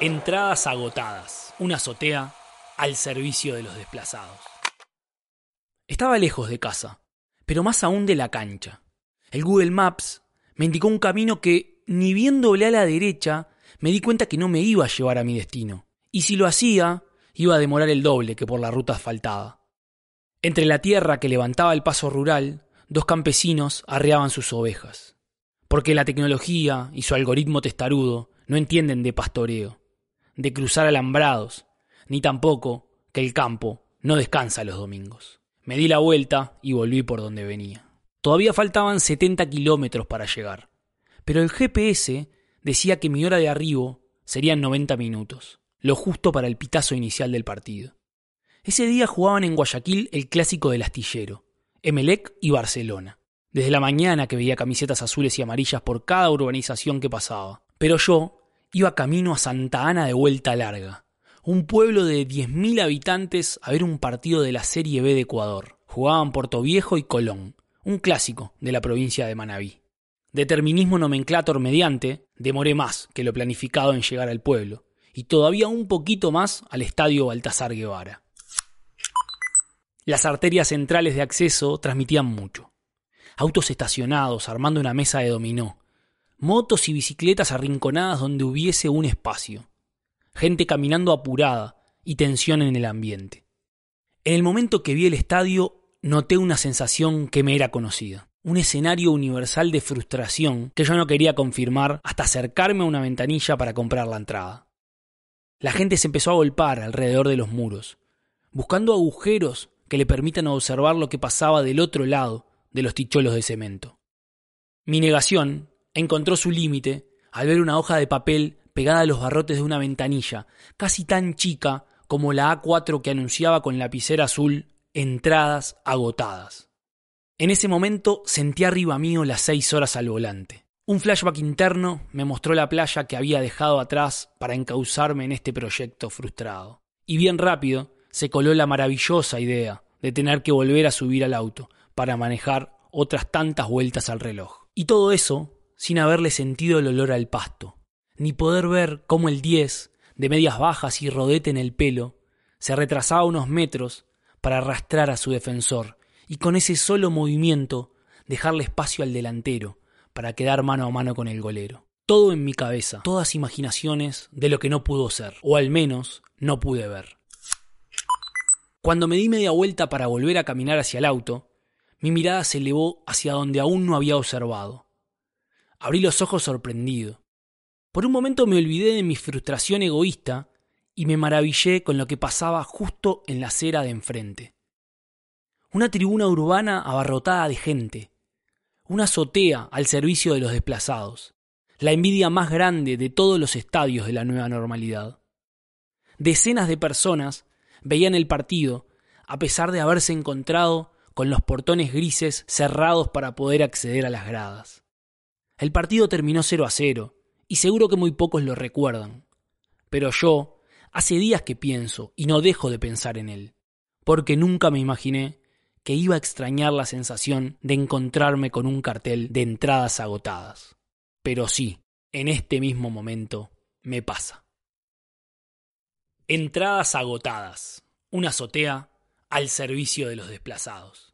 Entradas agotadas. Una azotea al servicio de los desplazados. Estaba lejos de casa, pero más aún de la cancha. El Google Maps me indicó un camino que, ni bien doblé a la derecha, me di cuenta que no me iba a llevar a mi destino. Y si lo hacía, iba a demorar el doble que por la ruta asfaltada. Entre la tierra que levantaba el paso rural, dos campesinos arreaban sus ovejas. Porque la tecnología y su algoritmo testarudo no entienden de pastoreo, de cruzar alambrados, ni tampoco que el campo no descansa los domingos. Me di la vuelta y volví por donde venía. Todavía faltaban 70 kilómetros para llegar, pero el GPS decía que mi hora de arribo serían 90 minutos, lo justo para el pitazo inicial del partido. Ese día jugaban en Guayaquil el clásico del astillero, Emelec y Barcelona. Desde la mañana que veía camisetas azules y amarillas por cada urbanización que pasaba. Pero yo iba camino a Santa Ana de vuelta larga, un pueblo de 10.000 habitantes a ver un partido de la Serie B de Ecuador. Jugaban Puerto Viejo y Colón, un clásico de la provincia de Manabí. Determinismo nomenclator mediante, demoré más que lo planificado en llegar al pueblo, y todavía un poquito más al estadio Baltasar Guevara. Las arterias centrales de acceso transmitían mucho. Autos estacionados armando una mesa de dominó, motos y bicicletas arrinconadas donde hubiese un espacio, gente caminando apurada y tensión en el ambiente. En el momento que vi el estadio noté una sensación que me era conocida, un escenario universal de frustración que yo no quería confirmar hasta acercarme a una ventanilla para comprar la entrada. La gente se empezó a golpar alrededor de los muros, buscando agujeros que le permitan observar lo que pasaba del otro lado de los ticholos de cemento. Mi negación encontró su límite al ver una hoja de papel pegada a los barrotes de una ventanilla, casi tan chica como la A4 que anunciaba con lapicera azul entradas agotadas. En ese momento sentí arriba mío las seis horas al volante. Un flashback interno me mostró la playa que había dejado atrás para encauzarme en este proyecto frustrado. Y bien rápido se coló la maravillosa idea de tener que volver a subir al auto para manejar otras tantas vueltas al reloj. Y todo eso sin haberle sentido el olor al pasto, ni poder ver cómo el 10, de medias bajas y rodete en el pelo, se retrasaba unos metros para arrastrar a su defensor y con ese solo movimiento dejarle espacio al delantero para quedar mano a mano con el golero. Todo en mi cabeza, todas imaginaciones de lo que no pudo ser, o al menos no pude ver. Cuando me di media vuelta para volver a caminar hacia el auto, mi mirada se elevó hacia donde aún no había observado. Abrí los ojos sorprendido. Por un momento me olvidé de mi frustración egoísta y me maravillé con lo que pasaba justo en la acera de enfrente. Una tribuna urbana abarrotada de gente, una azotea al servicio de los desplazados, la envidia más grande de todos los estadios de la nueva normalidad. Decenas de personas veían el partido, a pesar de haberse encontrado con los portones grises cerrados para poder acceder a las gradas. El partido terminó 0 a 0, y seguro que muy pocos lo recuerdan. Pero yo, hace días que pienso, y no dejo de pensar en él, porque nunca me imaginé que iba a extrañar la sensación de encontrarme con un cartel de entradas agotadas. Pero sí, en este mismo momento me pasa. Entradas agotadas. Una azotea al servicio de los desplazados.